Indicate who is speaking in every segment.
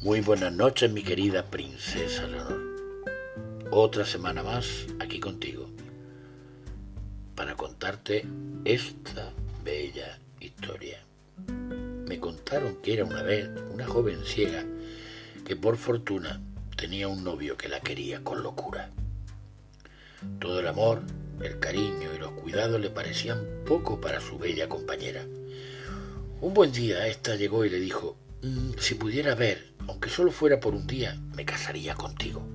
Speaker 1: Muy buenas noches, mi querida princesa Leonor. Otra semana más aquí contigo para contarte esta bella historia. Me contaron que era una vez una joven ciega que por fortuna tenía un novio que la quería con locura. Todo el amor, el cariño y los cuidados le parecían poco para su bella compañera. Un buen día ésta llegó y le dijo, si pudiera ver aunque solo fuera por un día, me casaría contigo.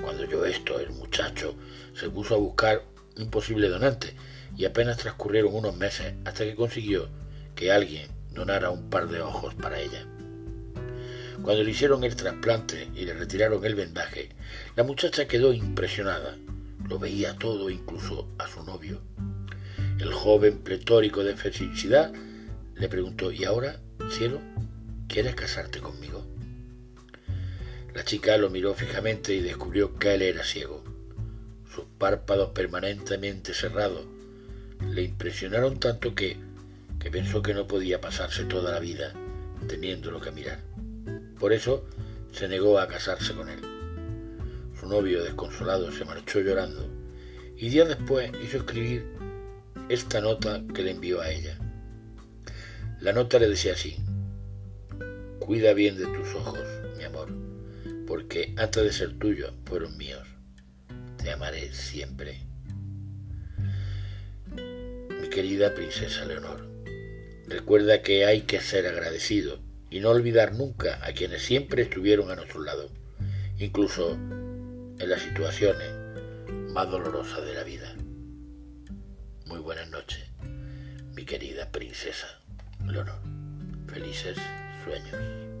Speaker 1: Cuando oyó esto, el muchacho se puso a buscar un posible donante y apenas transcurrieron unos meses hasta que consiguió que alguien donara un par de ojos para ella. Cuando le hicieron el trasplante y le retiraron el vendaje, la muchacha quedó impresionada. Lo veía todo, incluso a su novio. El joven pletórico de felicidad le preguntó, ¿y ahora, cielo, quieres casarte conmigo? La chica lo miró fijamente y descubrió que él era ciego. Sus párpados permanentemente cerrados le impresionaron tanto que, que pensó que no podía pasarse toda la vida teniéndolo que mirar. Por eso se negó a casarse con él. Su novio, desconsolado, se marchó llorando y días después hizo escribir esta nota que le envió a ella. La nota le decía así, Cuida bien de tus ojos, mi amor porque antes de ser tuyo fueron míos. Te amaré siempre. Mi querida princesa Leonor, recuerda que hay que ser agradecido y no olvidar nunca a quienes siempre estuvieron a nuestro lado, incluso en las situaciones más dolorosas de la vida. Muy buenas noches, mi querida princesa Leonor. Felices sueños.